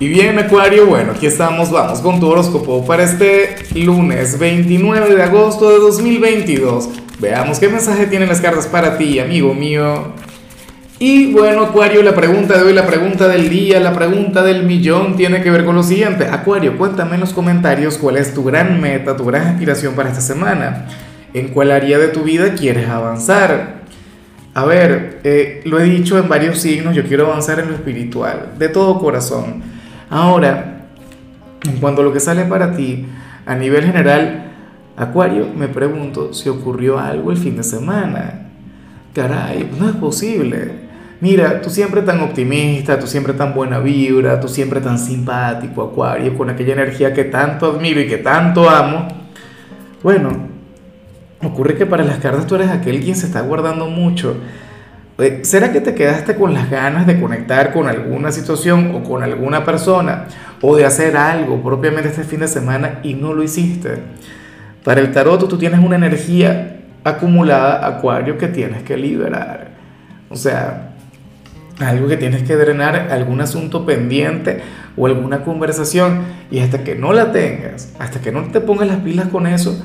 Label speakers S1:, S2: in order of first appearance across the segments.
S1: Y bien, Acuario, bueno, aquí estamos, vamos con tu horóscopo para este lunes 29 de agosto de 2022. Veamos qué mensaje tienen las cartas para ti, amigo mío. Y bueno, Acuario, la pregunta de hoy, la pregunta del día, la pregunta del millón tiene que ver con lo siguiente. Acuario, cuéntame en los comentarios cuál es tu gran meta, tu gran aspiración para esta semana. ¿En cuál área de tu vida quieres avanzar? A ver, eh, lo he dicho en varios signos, yo quiero avanzar en lo espiritual, de todo corazón. Ahora, en cuanto a lo que sale para ti, a nivel general, Acuario, me pregunto si ocurrió algo el fin de semana. Caray, no es posible. Mira, tú siempre tan optimista, tú siempre tan buena vibra, tú siempre tan simpático, Acuario, con aquella energía que tanto admiro y que tanto amo. Bueno, ocurre que para las cartas tú eres aquel quien se está guardando mucho. Eh, ¿Será que te quedaste con las ganas de conectar con alguna situación o con alguna persona o de hacer algo propiamente este fin de semana y no lo hiciste? Para el tarot tú tienes una energía acumulada, acuario, que tienes que liberar. O sea, algo que tienes que drenar, algún asunto pendiente o alguna conversación. Y hasta que no la tengas, hasta que no te pongas las pilas con eso,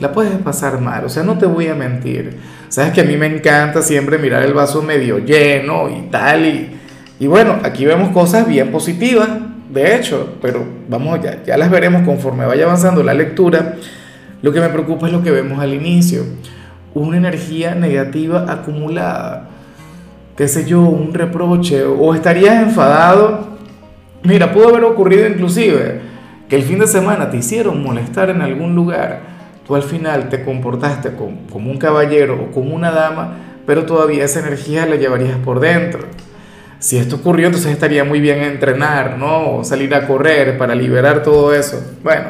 S1: la puedes pasar mal, o sea, no te voy a mentir. Sabes que a mí me encanta siempre mirar el vaso medio lleno y tal, y, y bueno, aquí vemos cosas bien positivas, de hecho, pero vamos, ya, ya las veremos conforme vaya avanzando la lectura. Lo que me preocupa es lo que vemos al inicio, una energía negativa acumulada, qué sé yo, un reproche, o estarías enfadado. Mira, pudo haber ocurrido inclusive que el fin de semana te hicieron molestar en algún lugar al final te comportaste como, un caballero o como una dama, pero todavía esa energía la llevarías por dentro. Si esto ocurrió, entonces estaría muy bien entrenar, ¿no? O salir a correr para liberar todo eso. Bueno,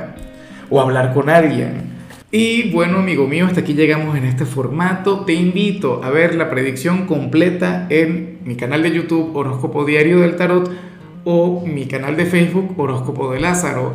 S1: o hablar con alguien. Y bueno, amigo mío, hasta aquí llegamos en este formato. Te invito a ver la predicción completa en mi canal de YouTube Horóscopo Diario del Tarot o mi canal de Facebook Horóscopo de Lázaro.